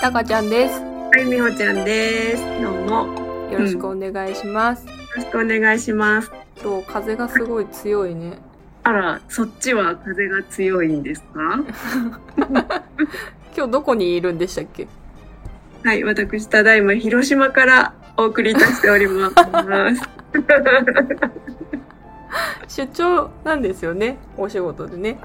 たかちゃんです。はい、みほちゃんです。どうも。よよろしくお願いします。ろしくお願いします。今日風がすごい強いね。あら、そっちは風が強いんですか？今日どこにいるんでしたっけ？はい、私、ただいま広島からお送りいたしております。出張なんですよね。お仕事でね。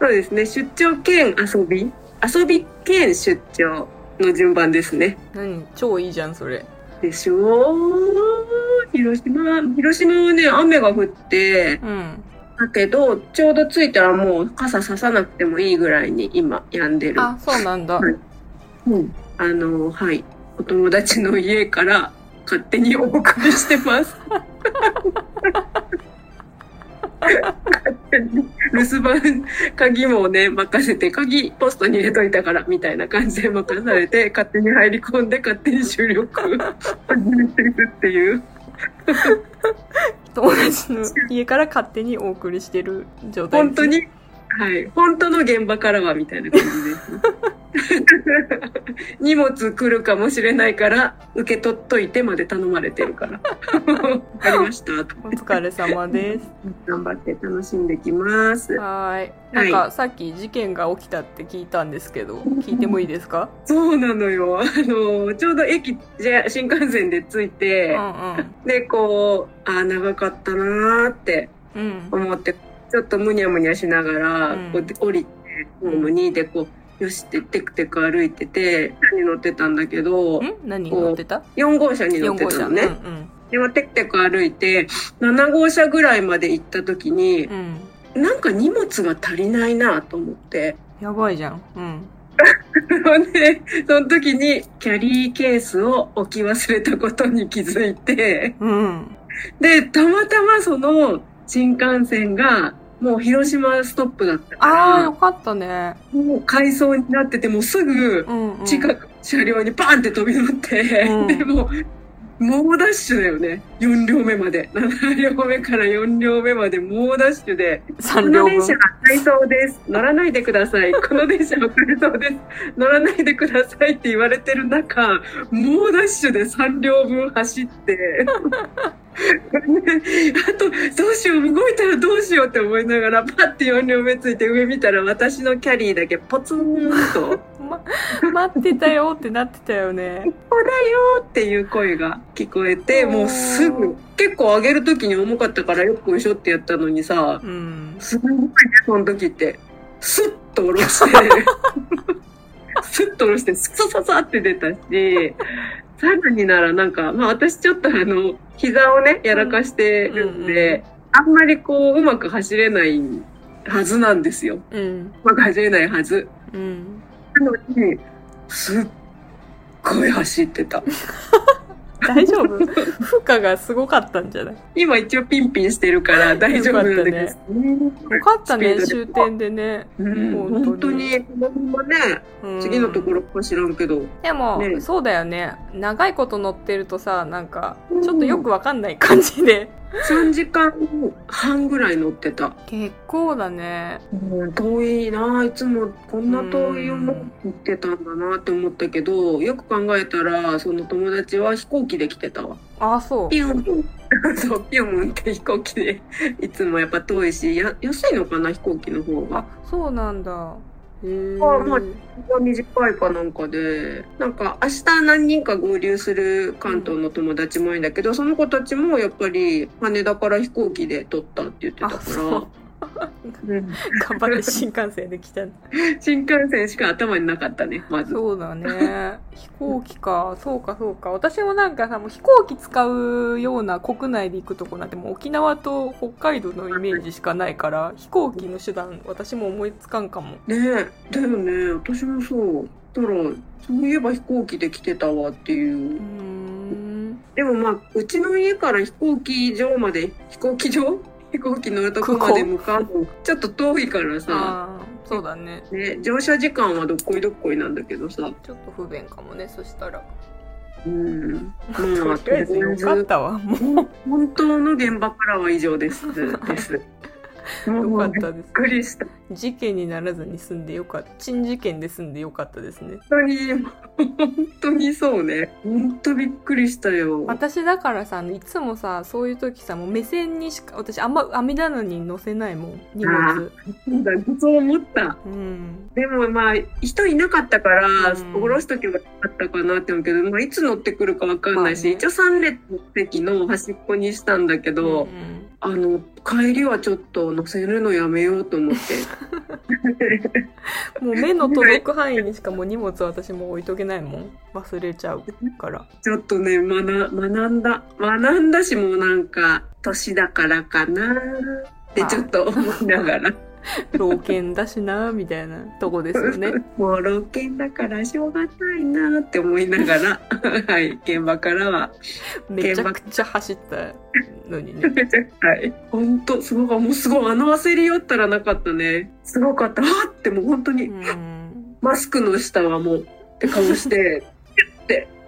そうですね、出張兼遊び遊び兼出張の順番ですね。何？超いいじゃん、それ。でしょ？広島、広島はね、雨が降って、うん。だけど、ちょうど着いたらもう傘ささなくてもいいぐらいに今、止んでる。あ、そうなんだ。はいうん、あの、はい。お友達の家から勝手にお送りしてます。留守番、鍵もね、任せて、鍵ポストに入れといたから、みたいな感じで任されて、勝手に入り込んで、勝手に収録始めてるっていう。友達の家から勝手にお送りしてる状態です、本当に、はい。本当の現場からは、みたいな感じです。荷物来るかもしれないから、受け取っといてまで頼まれてるから。わかりました。とお疲れ様です。頑張って楽しんできます。はーい。なんか、さっき事件が起きたって聞いたんですけど、聞いてもいいですか？そうなのよ。あの、ちょうど駅、じゃ新幹線で着いてう、んで、こう、あー長かったなーってうん。うん。思って、ちょっとむにゃむにゃしながら、うんこう降りて、ホームに、で、こう、よしってテクテク歩いてて、に乗ってたんだけど、ん？何乗ってた？4号車に乗っ ?4 号車てたのね。ね。でもテクテク歩いて、7号車ぐらいまで行った時にうん。う、ん。なんか荷物が足りないなと思って。やばいじゃん。うん。で、その時にキャリーケースを置き忘れたことに気づいて、うん。で、たまたまその新幹線がもう広島ストップだったああ、よかかったね。ら、もう回送になってて、もうすぐうん、うん。近く車両にバンって飛び乗って、うんでもう、猛ダッシュだよね。4両目まで。7両目から4両目まで猛ダッシュで、こ3両分の電車。が回送です。乗らないでください。この電車は回送です。乗らないでくださいって言われてる中、猛ダッシュで3両分走って、あと、どうしよう、動いたらどうしようって思いながら、パッて4両目ついて上見たら私のキャリーだけポツンと、ま、待ってたよってなってたよね。ここだよっていう声が聞こえて、もうすぐ、結構上げる時に重かったからよくしょってやったのにさ、うん。すごいね、その時って。スッと下ろして、スッと下ろして、スサササって出たし、さらにならなんか、まあ私ちょっとあの、膝をね、やらかしてるんで、あんまりこう、うまく走れないはずなんですよ。うん。うまく走れないはず。うん。なのに、すっごい走ってた。大丈夫？負荷がすごかったんじゃない？今一応ピンピンしてるから大丈夫なんだけど。よかったね、終点でね。うん、本当に。本当ね、うん。次のところか知らんけど、でも、ね。そうだよね。長いこと乗ってるとさ、なんか、ちょっとよくわかんない感じで。3時間半ぐらい乗ってた。結構だね。うん、遠いないつもこんな遠い思ってたんだなって思ったけど、よく考えたら、その友達は飛行機で来てたわ。ああ、そう。ピュン。そう、ピュンって飛行機で、いつもやっぱ遠いし、や安いのかな、飛行機の方があ。、そうなんだ。あまあ短いかなんかで、なんか明日何人か合流する関東の友達もいるんだけど、その子たちもやっぱり羽田から飛行機で撮ったって言ってたから、頑張って新幹線で来た新幹線しか頭になかったね、まず。そうだね。飛行機か。そうか、そうか。私もなんかさ、もう飛行機使うような国内で行くとこなんてもう沖縄と北海道のイメージしかないから、飛行機の手段、私も思いつかんかも。ねえ、だよね、私もそう。だから、そういえば飛行機で来てたわっていううー。ん。でもまあ、うちの家から飛行機場まで、飛行機場飛行機乗るとこまで向かうの、ちょっと遠いからさ、そうだね。ね、乗車時間はどっこいどっこいなんだけどさ、ちょっと不便かもね、そしたら。うん。とまあ、りあえずよかったわ、もう。本当の現場からは以上です。です。よかっびったですくりした。事件にならずに済んでよかった珍事件で済んでよかったですね本当に、本当にそうね。本当びっくりしたよ。私だからさいつもさそういう時さもう目線にしか私あんま網棚に載せないもん荷物そうだそう思った。うんでもまあ、人いなかったから、うん下ろしとけばよかったかなって思うけど、まあ、いつ乗ってくるかわかんないし、まあね一応3列の席の端っこにしたんだけど、うんあの、帰りはちょっと乗せるのやめようと思って。もう目の届く範囲にしかもう荷物私も置いとけないもん忘れちゃうからちょっとね、学、学んだ。学んだし、もうなんか、年だからかなってちょっと思いながら。老犬だしなみたいなとこですよね。もう老犬だからしょうがないなって思いながら、はい、現場からは、めちゃくちゃ走ったのにね。はい、本当すごい、もうすごい、あの焦りよったらなかったね。すごかった。わーってもう本当に、うん。マスクの下はもう、って顔して、ピュッて、は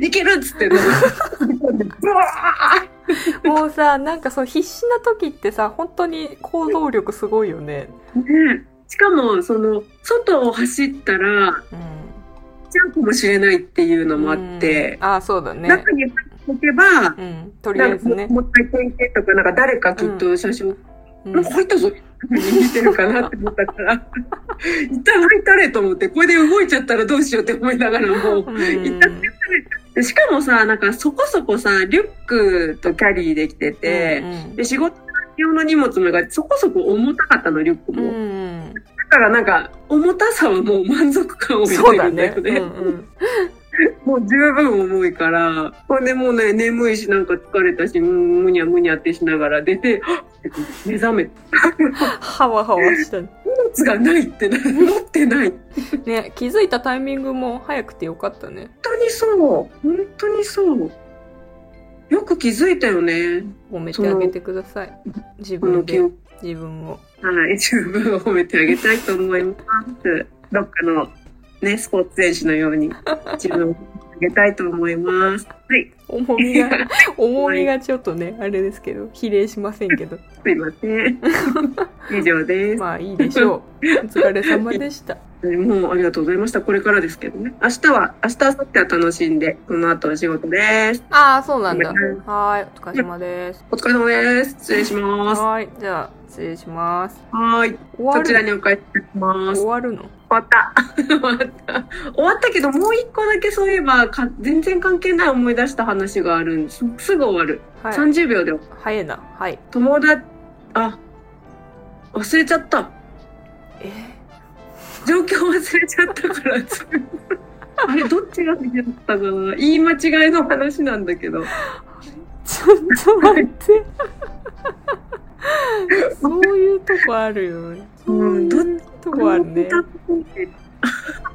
い、けるっつって、ブワーもうさなんかそう必死な時ってさ本当に行動力すごいよね。ね。しかも、その、外を走ったら、うんちゃうかもしれないっていうのもあって、うん。あそうだね。中に入っておけば、うん。とりあえずね。もう一回点検とか、なんか誰かきっと写真、うん。なんか入ったぞ見てるかなって思ったから、一旦入ったれと思って、これで動いちゃったらどうしようって思いながらもう、うん一旦でしかもさ、なんかそこそこさ、リュックとキャリーできてて、うんで、仕事用の荷物もがそこそこ重たかったの、リュックうも。ん。だからなんか、重たさはもう満足感を得そうだてるんだよね。もう十分重いから、ほんでもうね、眠いし、なんか疲れたし、むむにゃむにゃってしながら出て、目覚め、はわはわした 荷物がないってな、持ってない。ね気づいたタイミングも早くてよかったね本当にそう。本当にそう。よく気づいたよね。褒めてあげてください自分で。自分をはい。十分褒めてあげたいと思います。どっかのね、スポーツ選手のように 自分をあげたいと思います。はい。重みが重みがちょっとねあれですけど比例しませんけど すいません。以上です。まあいいでしょうお疲れ様でしたもうありがとうございました。これからですけどね。明日は、明日、明後日は楽しんで、この後お仕事です。ああそうなんだうんはーいお疲れ様ですお疲れ様です。失礼します。はーいじゃあ失礼しますはーい。終わるそちらにお帰りいただきます。終終わるの？わった。終わった。終わったけど、もう一個だけそういえばか、全然関係ない思い出した話があるんです。すぐ終わる。はい30秒で。早いなはい友達、あ、忘れちゃった。え？状況忘れちゃったから、つあれ、どっちが先だったかな？言い間違いの話なんだけど。ちょっと待って。そういうとこあるよ。そういうとこあるね。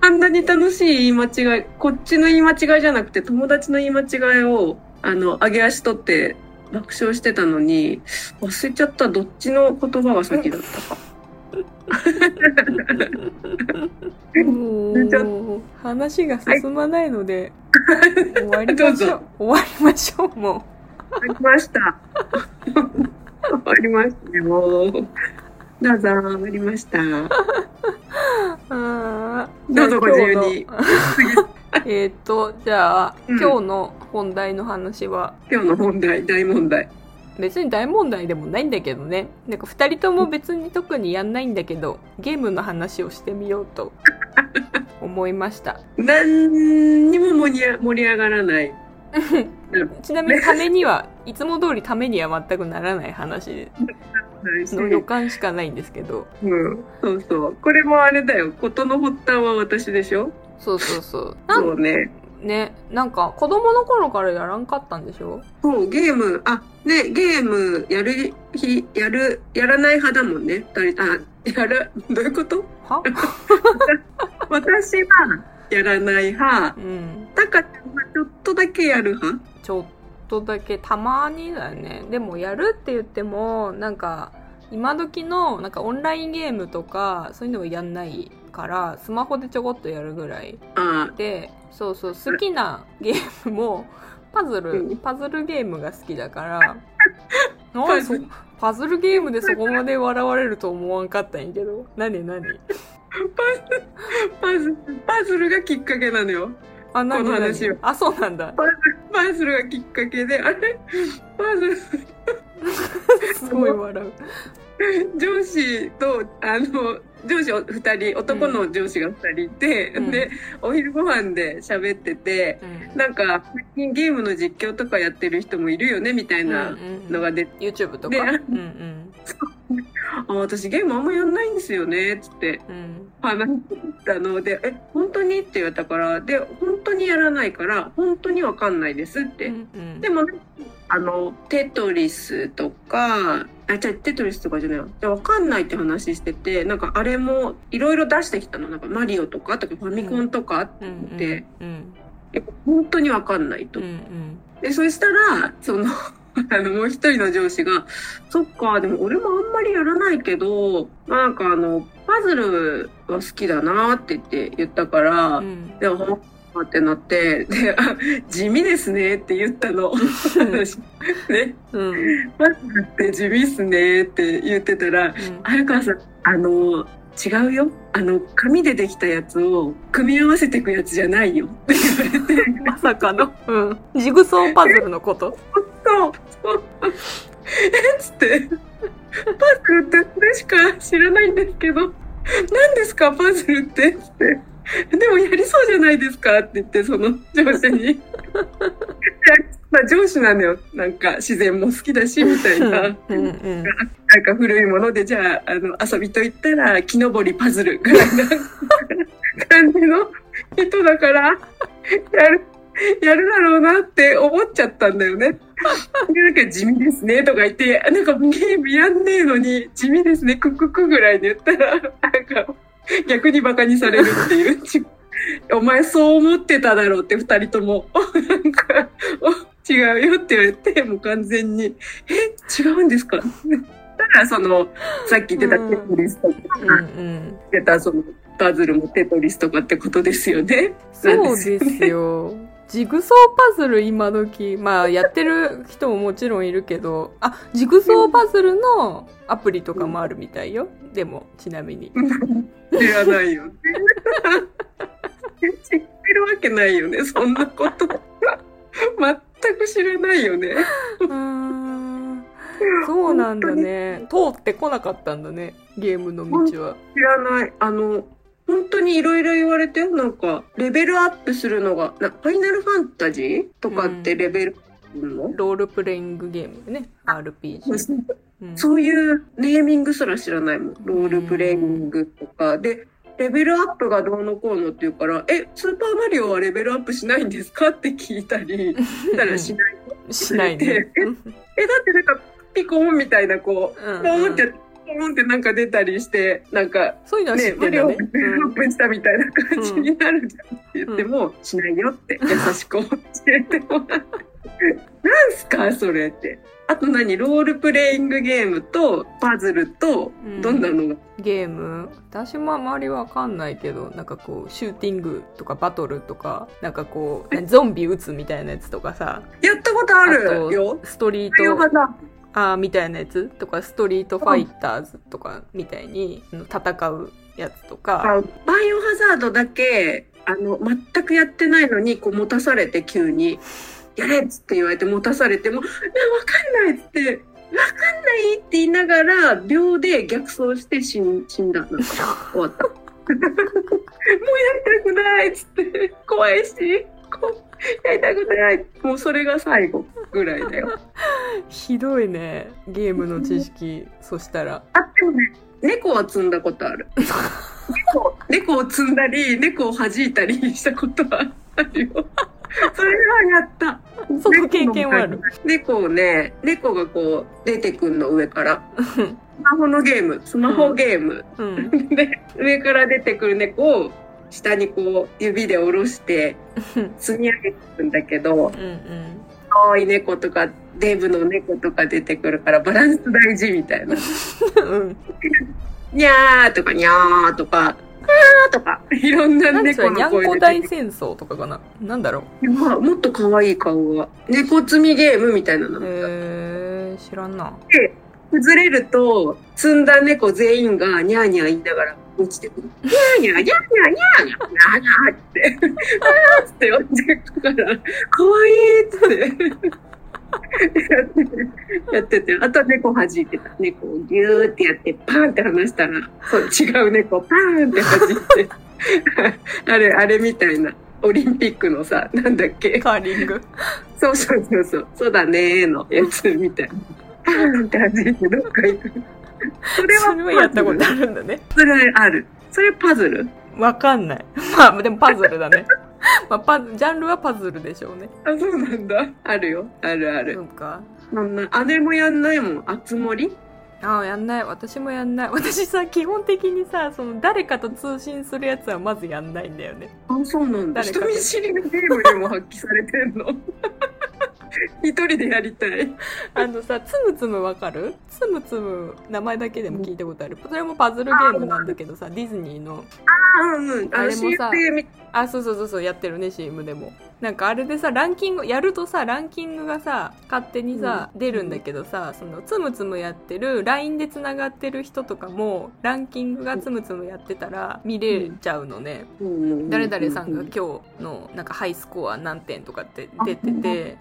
あんなに楽しい言い間違い、こっちの言い間違いじゃなくて友達の言い間違いを、あの、上げ足取って爆笑してたのに、忘れちゃった。どっちの言葉が先だったか。もう話が進まないので、終わりましょう 終わりましょうも終わりました。終わりましたよ。どうぞ、終わりました。うあーどうぞご自由に えーっとじゃあ、うん今日の本題の話は？今日の問題、大問題。別に大問題でもないんだけどねなんか2人とも別に特にやんないんだけどゲームの話をしてみようと 思いました何にも盛り上盛り上がらない。ちなみにためにはいつも通りためには全くならない話 の予感しかないんですけどうん、そうそう。これもあれだよ。事の発端は私でしょ？そうそうそうそうね。ねなんか子供の頃からやらんかったんでしょ？そう、ゲーム、あ、ね、ゲームやる日、やる、やらない派だもんね。二人、あ、やる、どういうこと？は？私はやらない派。うん。タカちゃんはちょっとだけやる派？ちょっとだけたまにだよね。でもやるって言ってもなんか今時のなんかオンラインゲームとかそういうのをやんないからスマホでちょこっとやるぐらい。あ。でそうそう好きなゲームもパズル、うんパズルゲームが好きだから パズルゲームでそこまで笑われると思わんかったんやけど。何何？パズル、パズルがきっかけなのよ。あ、何この何話をあ、そうなんだ。パズルがきっかけで、あれ？パズル、すごい笑う。上司と、あの、上司二人、男の上司が二人いて、うんで、お昼ご飯で喋ってて、うん。なんか、最近ゲームの実況とかやってる人もいるよね、みたいなのが出て、YouTube とか？でうんうん。あ、私ゲームあんまやんないんですよね、つってうん。話したので、え、本当に？って言われたから、で、本当にやらないから、本当にわかんないですって。うんでも、あの、テトリスとか、あ、じゃテトリスとかじゃないわ。じゃわかんないって話してて、なんかあれもいろいろ出してきたの。なんかマリオとか、とかファミコンとかってうんうん。言って、うん。え本当にわかんないと。うんうん。で、そしたら、その、あの、もう一人の上司が、そっか、でも俺もあんまりやらないけど、まあなんかあの、パズルは好きだなって言って言ったから、うん。で、ほんってなって、で、あ、地味ですねって言ったの。私ね、うん。パズルって地味っすねって言ってたら、早川さん、あの、違うよ。あの、紙でできたやつを組み合わせていくやつじゃないよって言われて、まさかの。うん。ジグソーパズルのこと？そう、そう。えっつって、パズルってそれしか知らないんですけど、何ですかパズルって？つって。でもやりそうじゃないですかって言って、その上司に。まあ上司なのよ。なんか自然も好きだし、みたいな。うんうん。なんか古いもので、じゃあ、あの、遊びと言ったら、木登りパズルぐらいな 感じの人だから、やる、やるだろうなって思っちゃったんだよね。で、なんか地味ですねとか言って、なんかゲームやんねえのに地味ですね、クッククぐらいで言ったら、なんか 逆にバカにされるっていう。ち お前そう思ってただろうって二人とも。なんか、お違うよって言われて、もう完全に、え、違うんですか？だからその、さっき言ってたテトリスとか、うん言っうん。てたその、パズルもテトリスとかってことですよね。そうですよ。ジグソーパズル今時、まあやってる人ももちろんいるけど、あ、ジグソーパズルのアプリとかもあるみたいよ。でも、ちなみに。知らないよね。知ってるわけないよね、そんなこと。全く知らないよね。うーん。そうなんだね。通ってこなかったんだね。ゲームの道は。知らない。あの、本当にいろいろ言われてよ。なんか、レベルアップするのが、なファイナルファンタジー？とかってレベルアップするの、ロールプレイングゲームでね。RPG。うんそういうネーミングすら知らないもん。ロールプレイングとか。で、レベルアップがどうのこうのって言うから、え、スーパーマリオはレベルアップしないんですか？って聞いたり、したらしない。しないね。え、だってなんか、ピコンみたいな、こう、うんポーンって、ンってなんか出たりして、なんか、そういうのは知ね、ってマリオをレるんだね。ベルアップしたみたいな感じになるじゃんって言っても、しないよって優しく教えてもらって。なんすかそれって。あと何？ロールプレイングゲームとパズルとうんどんなのが、ゲーム？私もあまりわかんないけどなんかこうシューティングとかバトルとかなんかこうゾンビ撃つみたいなやつとかさやったことああるとよ。ストリート。あーみたいなやつとかストリートファイターズとかみたいに戦うやつとかあバイオハザードだけ、あの、全くやってないのに、こう持たされて急に、やれっつって言われて持たされても、いや、わかんないっつって、わかんないって言いながら、秒で逆走して死ん死んだ。なんか、終わった。もうやりたくないっつって、怖いし、やりたくない。もうそれが最後ぐらいだよ。ひどいねゲームの知識そしたらあ、でもね、猫は積んだことある。猫、猫を積んだり、猫を弾いたりしたことはあるよ。それはやった。その経験はある。猫をね、猫がこう出てくんの上から。スマホのゲーム、スマホゲーム。うんで、上から出てくる猫を下にこう指で下ろして積み上げていくんだけど、うんうん可愛い猫とかデブの猫とか出てくるからバランス大事みたいな。うんにゃーとかにゃーとか、あーとか、いろんな猫の声こ出てくる。大戦争とかかななんだろまあ、もっと可愛い顔が。猫積みゲームみたいなの。うへえ知らんな崩れると、積んだ猫全員がニャーニャー言いながら落ちてくる。ニャーニャー、ニャーニャー、ニャーニャー、って、あーっつって落ちてくから、かわいいって。やってて、あとは猫弾いてた。猫をギューってやって、パーンって離したら、そう、違う猫、パーンって弾いて。あれ、あれみたいな。オリンピックのさ、なんだっけカーリング。そうそうそうそう。そうだねーのやつみたいな。パーンって弾いてどっか行く。それはそれはやったことあるんだね。それある。それパズル？わかんない。まあ、でもパズルだね。まあ、パズジャンルはパズルでしょうね。あ、そうなんだ。あるよ。あるあそる。うか。そんな、姉もやんないもん？あつ森？ああ、やんない。私もやんない。私さ、基本的にさ、その、誰かと通信するやつはまずやんないんだよね。あ、そうなんだ。人見知りのゲームでも発揮されてんの？一人でやりたい。あのさ、つむつむわかる？つむつむ、名前だけでも聞いたことある。それもパズルゲームなんだけどさ、ディズニーの。あ、うんうん。あれもさ CFA みあ、そうそうそうそう、やってるね、CM でも。なんかあれでさ、ランキング、やるとさ、ランキングがさ、勝手にさ、出るんだけどさ、その、つむつむやってる、LINE でつながってる人とかも、ランキングがつむつむやってたら、見れちゃうのね。誰々さんが今日の、なんかハイスコア何点とかって出てて、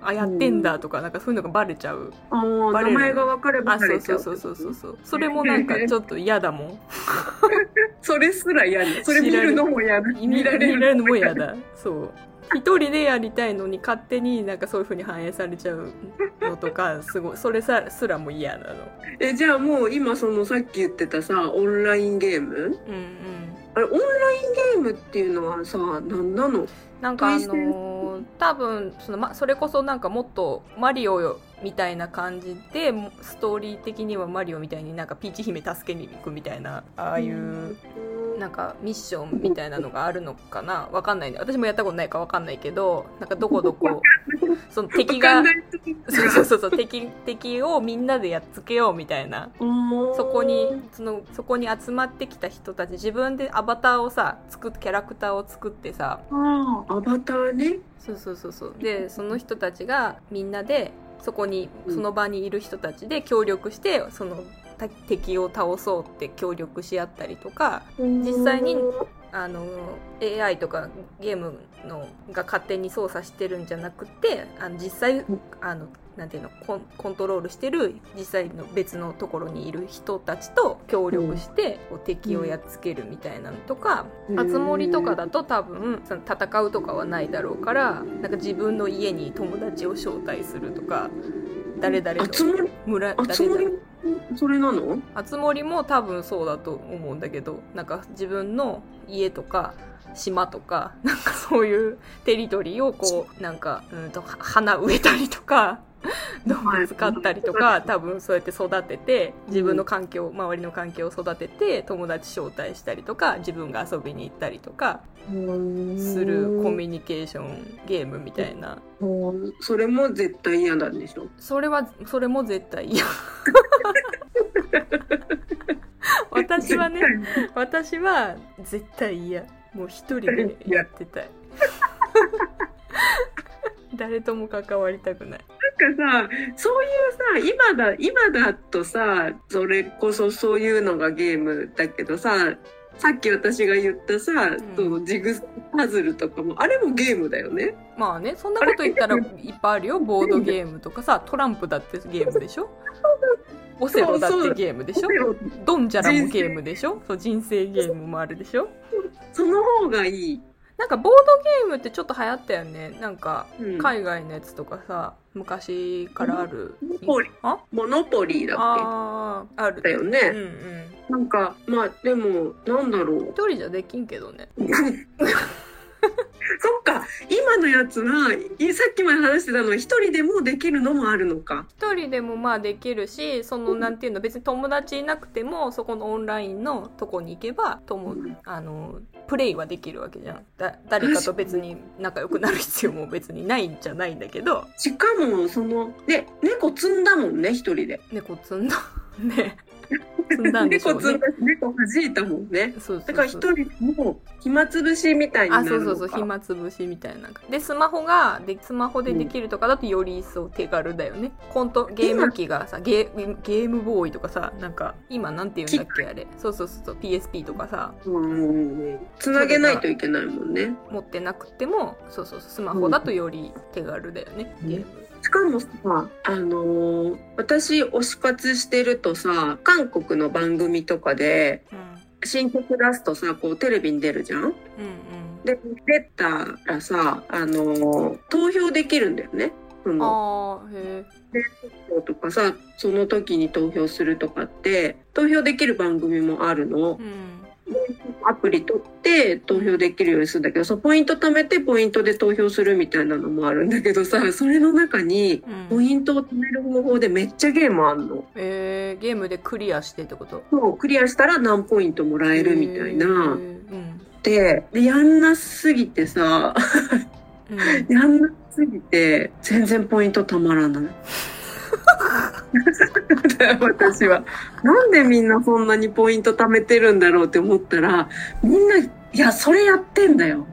あ、やってんだとか、なんかそういうのがバレちゃう。あー名バレる前が分かればあ、バレちゃそうそううそうそうそうそう。それもなんかちょっと嫌だもん。それすら嫌だ。それ見るのも嫌だ。見られる見られるのも嫌だ。そう。一人でやりたいのに勝手になんかそういう風に反映されちゃうのとか、すごい、それさすらも嫌なの。え、じゃあもう今そのさっき言ってたさ、オンラインゲーム？うんうん。あれ、オンラインゲームっていうのはさ、何なの？なんかあ対戦多分その、ま、それこそなんかもっとマリオみたいな感じでもストーリー的にはマリオみたいになんかピーチ姫助けに行くみたいなああいうなんかミッションみたいなのがあるのかな？わかんないね私もやったことないかわかんないけどなんかどこどこ その敵がそうそうそうそう 敵敵をみんなでやっつけようみたいな。そこにそのそこに集まってきた人たち自分でアバターをさ作っキャラクターを作ってさああ、アバターね。そうそうそうそう。でその人たちがみんなでそこにうんその場にいる人たちで協力してそのた敵を倒そうって協力し合ったりとか実際にあの AI とかゲームのが勝手に操作してるんじゃなくてあの実際あのなんていうのコンコントロールしてる実際の別のところにいる人たちと協力して、こう敵をやっつけるみたいなのとか、うん。あつ森とかだと多分その戦うとかはないだろうからなんか自分の家に友達を招待するとか誰々あつの森村あつ森それなの？あつ森も多分そうだと思うんだけどなんか自分の家とか島とかなんかそういうテリトリーをこうなんかうんとは花植えたりとか 動物飼ったりとか多分そうやって育てて自分の環境周りの環境を育てて友達招待したりとか自分が遊びに行ったりとかするコミュニケーションゲームみたいな。うん。それも絶対嫌なんでしょ？それはそれも絶対嫌。私はね私は絶対嫌。もう一人でやってたい。誰とも関わりたくないなんかさ、そういうさ、今だ、今だとさ、それこそそういうのがゲームだけどさ、さっき私が言ったさ、ん。そうジグパズルとかも、あれもゲームだよね。まあねそんなこと言ったらいっぱいあるよ。ボードゲームとかさトランプだってゲームでしょ？オセロだってゲームでしょ？ドンジャラもゲームでしょ？そう人生ゲームもあるでしょ？その方がいい。なんかボードゲームってちょっと流行ったよね。なんかうん。海外のやつとかさ昔からある。モノポリ。あ？モノポリーだっあーある。うんけだよね。うん。なんか、まあ、でも、なんだろう。一人じゃできんけどね そっか、今のやつは、いさっきまで話してたのは、一人でもできるのもあるのか。一人でもまあできるしそのなんていうの別に友達いなくてもそこのオンラインのとこに行けばともうん。あのプレイはできるわけじゃん。だ誰かと別に仲良くなる必要も別にないんじゃないんだけど。しかも、その、で、猫積んだもんね、一人で。猫積んだ。ね積んだんでしょうね猫弾いたもんね。そうそうだから一人も暇つぶしみたいになあ。そうそうそう、暇つぶしみたいな。で、スマホが、で、スマホでできるとかだとより一層手軽だよね。コント、ゲーム機がさ、ゲーゲームボーイとかさ、なんか、今なんて言うんだっけあれ。そうそうそうそう、PSP とかさ、うん。つなげないといけないもんね。持ってなくても、そうそうそう、スマホだとより手軽だよね、うんゲーム。しかもさ、あのー私推し活してるとさ、韓国の番組とかで、うん。新曲出すとさ、こうテレビに出るじゃん？うんで、出たらさ、あのー投票できるんだよね。そうん。の、ああ、へとかさ、その時に投票するとかって、投票できる番組もあるのえ。う。ん。アプリ取って投票できるようにするんだけど、そうポイント貯めてポイントで投票するみたいなのもあるんだけどさ、それの中に、うん、ポイントを貯める方法でめっちゃゲームあんの。えー、ゲームでクリアしてってこと？そう、クリアしたら何ポイントもらえるみたいへな。ーうん。で、でやんなすぎてさ、うん。やんなすぎて、全然ポイントたまらない。私は。なんでみんなそんなにポイント貯めてるんだろうって思ったら、みんな、いや、それやってんだよ。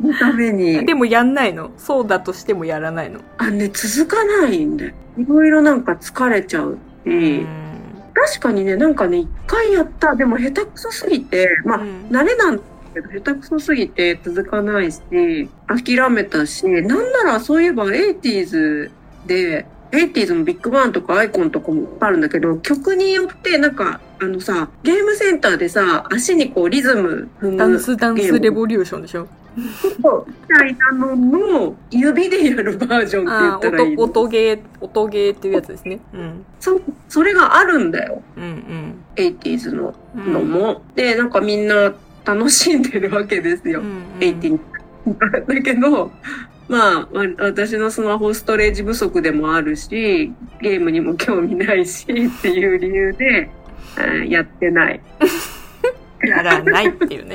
そのために。でもやんないの？そうだとしてもやらないの？あ、ね、続かないんだよ。いろいろなんか疲れちゃうし。うん。確かにね、なんかね、一回やった。でも下手くそすぎて、まあ、うん慣れなんだけど、下手くそすぎて続かないし、諦めたし、なんならそういえば 80s で、80s もビッグバンとかアイコンとかもあるんだけど、曲によってなんか、あのさ、ゲームセンターでさ、足にこうリズム踏む。ダンスダンスレボリューションでしょ？みたいなのの指でやるバージョンって言ったらいいの。音音ゲー音ゲーっていうやつですね。うん。そそれがあるんだよ。うん 80s のうんのも。で、なんかみんな楽しんでるわけですよ。うんうん。80だけど、まあ、わ私のスマホストレージ不足でもあるし、ゲームにも興味ないしっていう理由で、あーやってない。やらないっていうね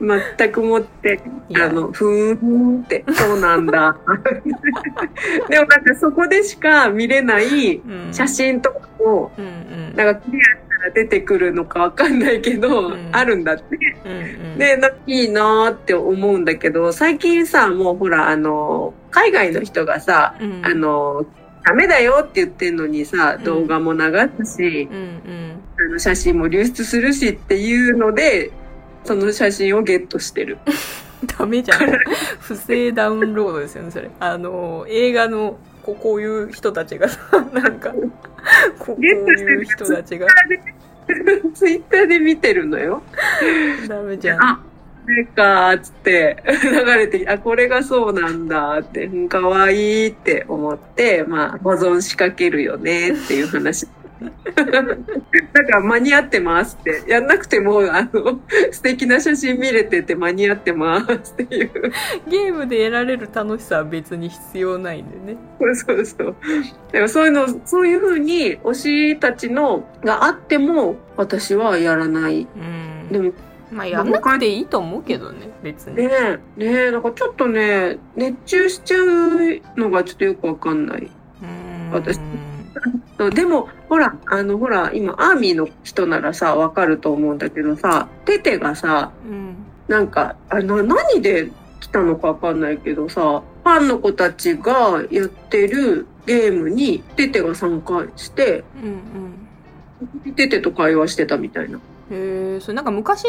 全くもって、あの、ふーんって、そうなんだ。でもなんかそこでしか見れないうん写真とかも、うんうんなんかクリアしたら出てくるのかわかんないけど、うん。あるんだって。うんうん。で、いいなーって思うんだけど、最近さ、もうほら、あの、海外の人がさ、うん。あの、ダメだよって言ってんのにさう、ん。動画も流すし、うん写真も流出するしっていうので、その写真をゲットしてる。ダメじゃん。不正ダウンロードですよねそれ。あの映画のここういう人たちがさ なんかここういう人たちがツイッターで見てるのよ。ダメじゃんあ、これかーっつって流れてきて、あ、これがそうなんだって、うんかわいいって思って、まあ、保存しかけるよねっていう話。だから間に合ってますって。やんなくても、あの、素敵な写真見れてて間に合ってますっていう。ゲームで得られる楽しさは別に必要ないんでねそうそう。でもそういうの、そういうふうに推したちのがあっても、私はやらない。うんでもまあやんなくていいと思うけどね別にねえ、ねえ、なんかちょっとね、熱中しちゃうのがちょっとよくわかんない。うん私 そうでも、ほら、あの、ほら、今、アーミーの人ならさ、わかると思うんだけどさ、テテがさ、うん。なんか、あの、何で来たのかわかんないけどさ、ファンの子たちがやってるゲームに、テテが参加して、うんテテと会話してたみたいな。うんへえそれなんか昔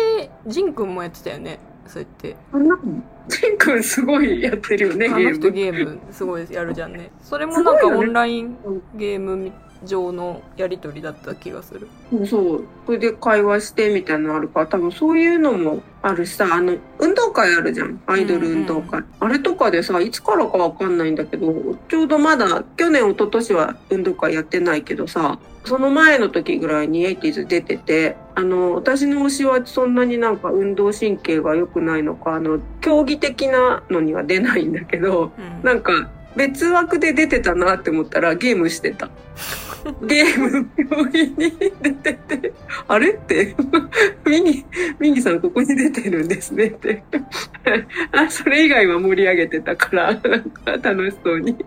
ジンくんもやってたよねそうやって。あんなのジンくんすごいやってるよね、あの人ゲーム。ゲームすごいやるじゃんね。それもなんかオンラインゲーム上のやり取りだった気がするそう。それで会話してみたいなのあるから、多分そういうのもあるしさ、あの、運動会あるじゃん。アイドル運動会。あれとかでさ、いつからかわかんないんだけど、ちょうどまだ、去年、一昨年は運動会やってないけどさ、その前の時ぐらいにエイティーズ出てて、あの、私の推しはそんなになんか運動神経が良くないのか、あの、競技的なのには出ないんだけど、うんなんか、別枠で出てたなって思ったらゲームしてた。ゲームの競技に出てて、あれって、ミニ、ミニさんここに出てるんですねって。あ、それ以外は盛り上げてたから、なんか楽しそうに。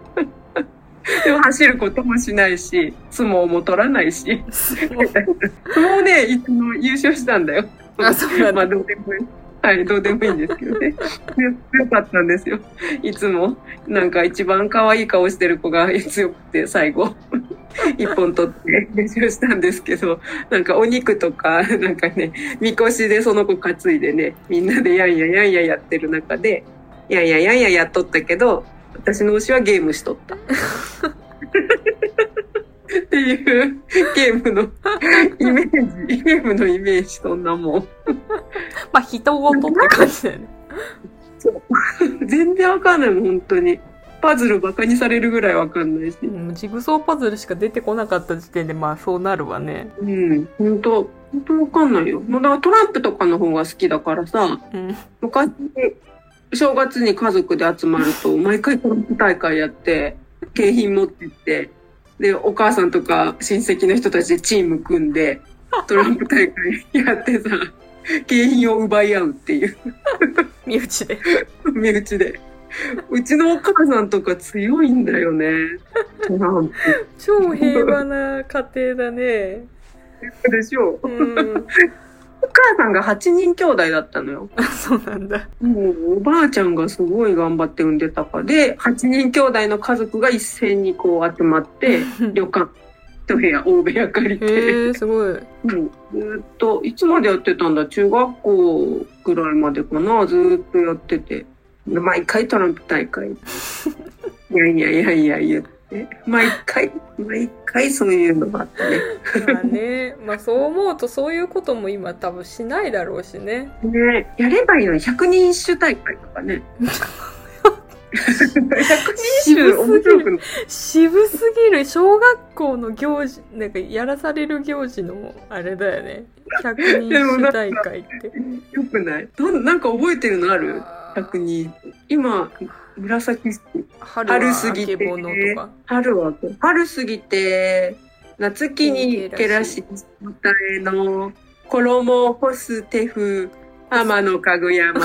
でも走ることもしないし、相撲も取らないし。相撲ね、いつも優勝したんだよ。あそうなんだまあ、どうでもいい。はい、どうでもいいんですけどね。よかったんですよ。いつも、なんか一番可愛い顔してる子が強くて、最後、一本取って練習したんですけど、なんかお肉とか、なんかね、みこしでその子担いでね、みんなでやんややんややってる中で、やんややんややっとったけど、私の推しはゲームしとった。っていうゲームのイメージ、ゲームのイメージそんなもん。まあ人事って感じだよね全然わかんないもん、本当に。パズルバカにされるぐらいわかんないし。うんジグソーパズルしか出てこなかった時点でまあそうなるわねうん、本当本当わかんないよ。もうだからトランプとかの方が好きだからさ、うん昔、正月に家族で集まると、毎回トランプ大会やって、景品持ってって、で、お母さんとか親戚の人たちでチーム組んで、トランプ大会やってさ、景品を奪い合うっていう。身内で身内で。うちのお母さんとか強いんだよね。トラン超平和な家庭だねプでしょ。うんお母さんが8人兄弟だったのよ。あ そうなんだもうおばあちゃんがすごい頑張って産んでたかで、8人兄弟の家族が一斉にこう集まって、旅館、一部屋、大部屋借りて、すごいうん、ずーっと、いつまでやってたんだ？中学校ぐらいまでかな？ずーっとやってて。で毎回トランプ大会。いやいやいやいや言って。毎回、毎回そういうのがあったね。まあね。まあそう思うとそういうことも今多分しないだろうしね。ねやればいいのに、100人一首大会とかね。100人一首面白くない渋すぎる。小学校の行事なんかやらされる行事のあれだよね。100人一首大会って。よくない？なんか覚えてるのある ?100 人。今、紫式。春は春過ぎて春は、春過ぎて、夏木にけらし、またえの、衣を干す手風、天のかぐ山。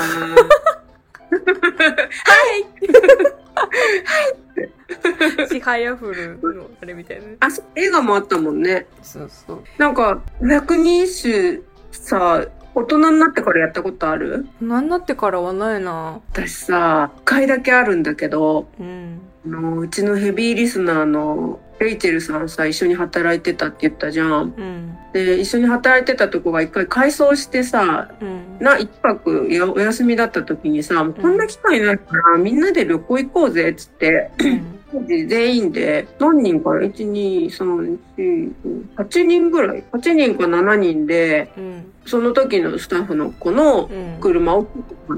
ちはやふるのあれみたい。なねあ、映画もあったもんね。そうそうなんか、百人一首さ、大人になってからやったことある？なんなってからはないな。私さ、一回だけあるんだけど、うん。あのうちのヘビーリスナーのレイチェルさんさ、一緒に働いてたって言ったじゃん。うん。で、一緒に働いてたとこが一回改装してさ、うん。な、一泊やお休みだった時にさ、もうこんな機会ないから、みんなで旅行行こうぜ、っつって、全員で、何人かな ?1、2、3、4、8人ぐらい ?8 人か7人で、うんその時のスタッフの子のうん車を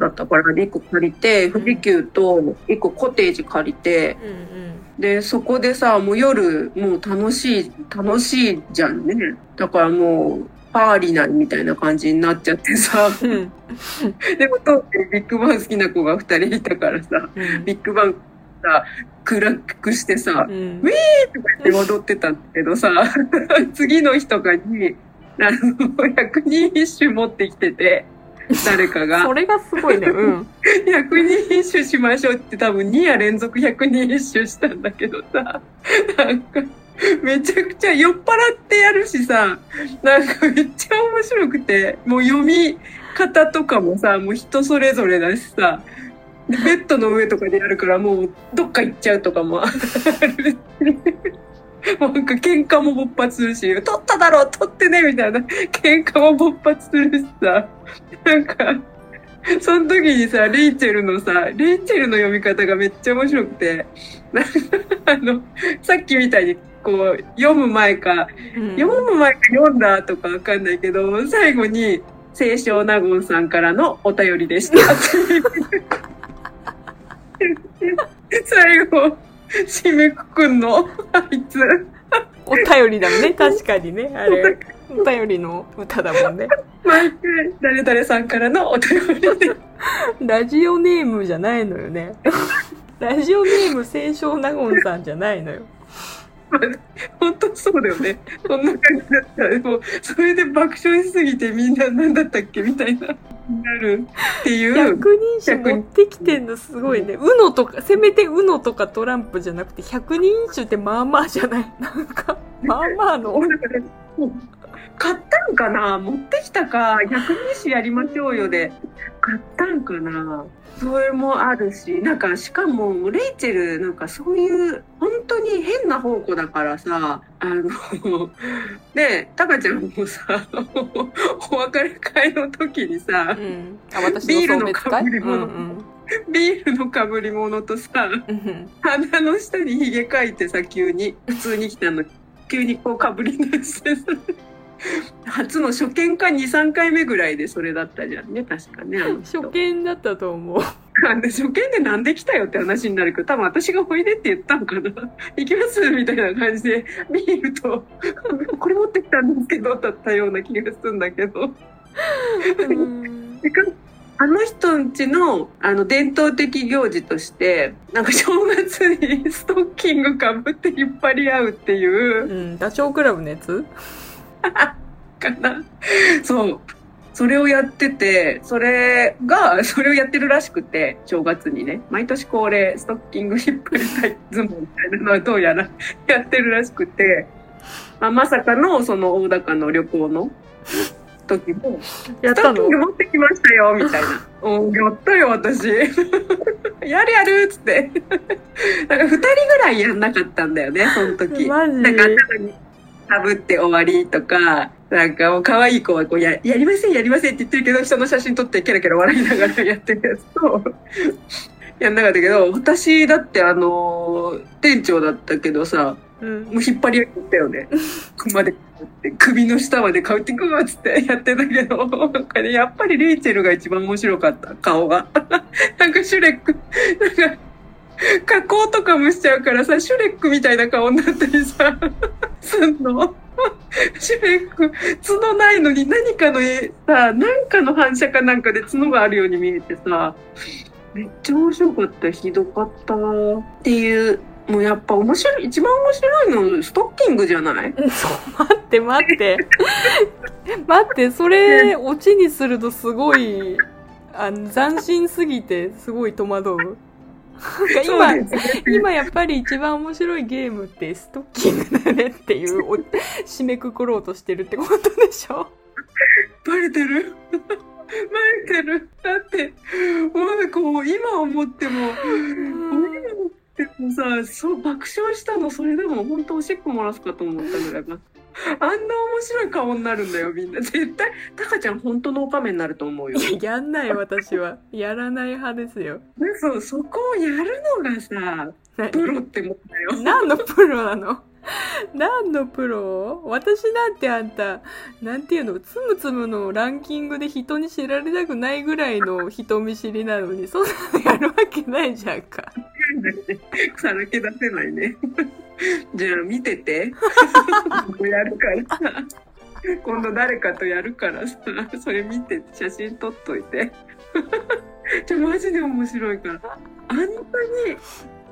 だったから1個借りて、富士急と1個コテージ借りて、うんで、そこでさ、もう夜、もう楽しい、楽しいじゃんね。だからもう、パーリナみたいな感じになっちゃってさ。でも当時ビッグバン好きな子が2人いたからさ、うんビッグバンさ、暗くしてさ、うん。とか言って踊ってたんだけどさ、次の日とかに、あの、百人一首持ってきてて、誰かが。そ、れがすごいね。うん。百人一首しましょうって多分2夜連続百人一首したんだけどさ、なんか、めちゃくちゃ酔っ払ってやるしさ、なんかめっちゃ面白くて、もう読み方とかもさ、もう人それぞれだしさ、ベッドの上とかでやるからもうどっか行っちゃうとかもある。なんか喧嘩も勃発するし、取っただろ取ってねみたいな。喧嘩も勃発するしさ、なんか、その時にさ、レイチェルのさ、レイチェルの読み方がめっちゃ面白くて、あの、さっきみたいにこう、読む前か、うん。読む前か読んだとかわかんないけど、最後に、清少納言さんからのお便りでした。最後、締めくくんの、あいつ。お便りだもんね。確かにね。あれ。お便りの歌だもんね。毎回、誰々さんからのお便りで。ラジオネームじゃないのよね。ラジオネーム清少納言さんじゃないのよま あ本当そうだよね。そんな感じだったら、もう、それで爆笑しすぎてみんな何だったっけみたいな、なるっていう。百人種持ってきてんのすごいね。うのとか、せめてうのとかトランプじゃなくて、百人一首ってまあまあじゃない？なんか、まあまあの。買ったんかな？持ってきたか、百人一首やりましょうよで、買ったんかな？それもあるし、なんか、しかも、レイチェル、なんかそういう、本当に変な方向だからさ、あの、ねタカちゃんもさ、お別れ会の時にさう、ん。ビールの被り物。うんうん。ビールの被り物とさ、うん。鼻の下にひげ描いてさ、急に、普通に来たの。に、急にこうかぶり出してさ、初の初見か2、3回目ぐらいでそれだったじゃんね、確かね、初見だったと思う。なんで初見でなんで来たよって話になるけど、多分私がおいでって言ったんかな。行きますみたいな感じで、ビールと、これ持ってきたんですけど、だったような気がするんだけど。あの人んちの、あの、伝統的行事として、なんか正月にストッキングかぶって引っ張り合うっていう、うん。ダチョウ倶楽部のやつ？かな。そう。それをやってて、それが、それをやってるらしくて、正月にね。毎年恒例、ストッキング引っ張りたい相撲みたいなのはどうやらやってるらしくて、まあ、まさかの、その大高の旅行の時も、やったの？ストッキング持ってきましたよ、みたいな。おやったよ、私。やるやるっつって。なんか二人ぐらいやんなかったんだよね、その時。マジ？なんか頭にかぶって終わりとか、なんかもう可愛い子はこうや、やりませんやりませんって言ってるけど、人の写真撮ってキャラキャラ笑いながらやってるやつと、やんなかったけど、私だってあの、店長だったけどさ、うん。もう引っ張り合ってたよね。までって首の下までカウティングーっつってやってたけど、なんかね、やっぱりレイチェルが一番面白かった、顔が。なんかシュレック、なんか、加工とかもしちゃうからさ、シュレックみたいな顔になったりさ、すんの？シュレック、角ないのに何かの絵、さ、なんかの反射かなんかで角があるように見えてさ、めっちゃ面白かった、ひどかった。っていう、もうやっぱ面白い、一番面白いの、ストッキングじゃない？そう、待って待って。待って、それ、オチにするとすごい、あの、斬新すぎて、すごい戸惑う。今、ね。今やっぱり一番面白いゲームってストッキングだねっていうお締めくくろうとしてるってことでしょ？バレてる？バレてる？だって、もうこう、今思っても、今思ってもさ、そう、爆笑したの、それでも本当おしっこ漏らすかと思ったぐらいな。あんな面白い顔になるんだよ、みんな。絶対、タカちゃん本当のオカメになると思うよ。やんない私は。やらない派ですよ。でそう、そこをやるのがさ、プロってもんだよ。何のプロなの？何のプロ？私なんてあんた、なんていうの、つむつむのランキングで人に知られたくないぐらいの人見知りなのに、そんなのやるわけないじゃんか。さらけ出せないね。じゃあ見てて。やるからさ。今度誰かとやるからさ、それ見て写真撮っといて。じゃあマジで面白いから。あんなに、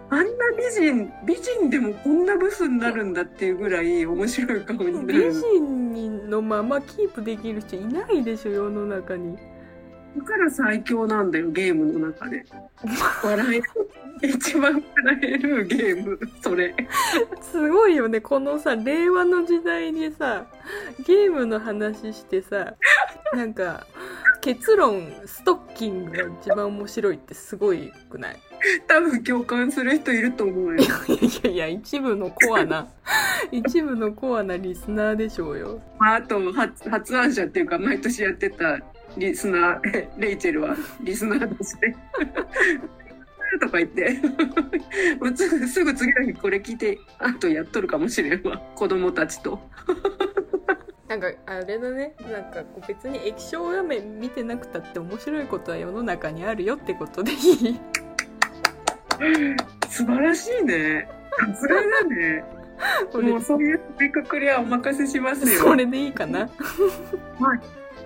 あんな美人、美人でもこんなブスになるんだっていうぐらい面白い顔にな美る。人のままキープできる人いないでしょ、世の中に。だから最強なんだよ、ゲームの中で。笑え、一番笑えるゲーム、それ。すごいよね、このさ、令和の時代にさ、ゲームの話してさ、なんか、結論、ストッキングが一番面白いってすごいくない？多分共感する人いると思うよ。いやいや、一部のコアな、一部のコアなリスナーでしょうよ。まあ、あと発発案者っていうか毎年やってたリスナー レイチェルはリスナーだしね。とか言って すぐすぐ次の日これ聞いてあとやっとるかもしれんわ子供たちと。なんか、あれだね、なんかこう別に液晶画面見てなくたって面白いことは世の中にあるよってことでいい素晴らしいね。さすがだね。もうそういうめくくりはお任せしますよ。それでいいかな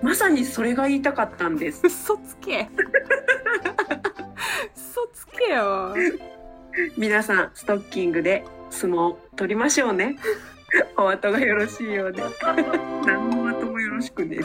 まさにそれが言いたかったんです。嘘つけ 嘘つけよ皆さんストッキングで相撲取りましょうね。お後がよろしいようで。何の後もよろしくねえ。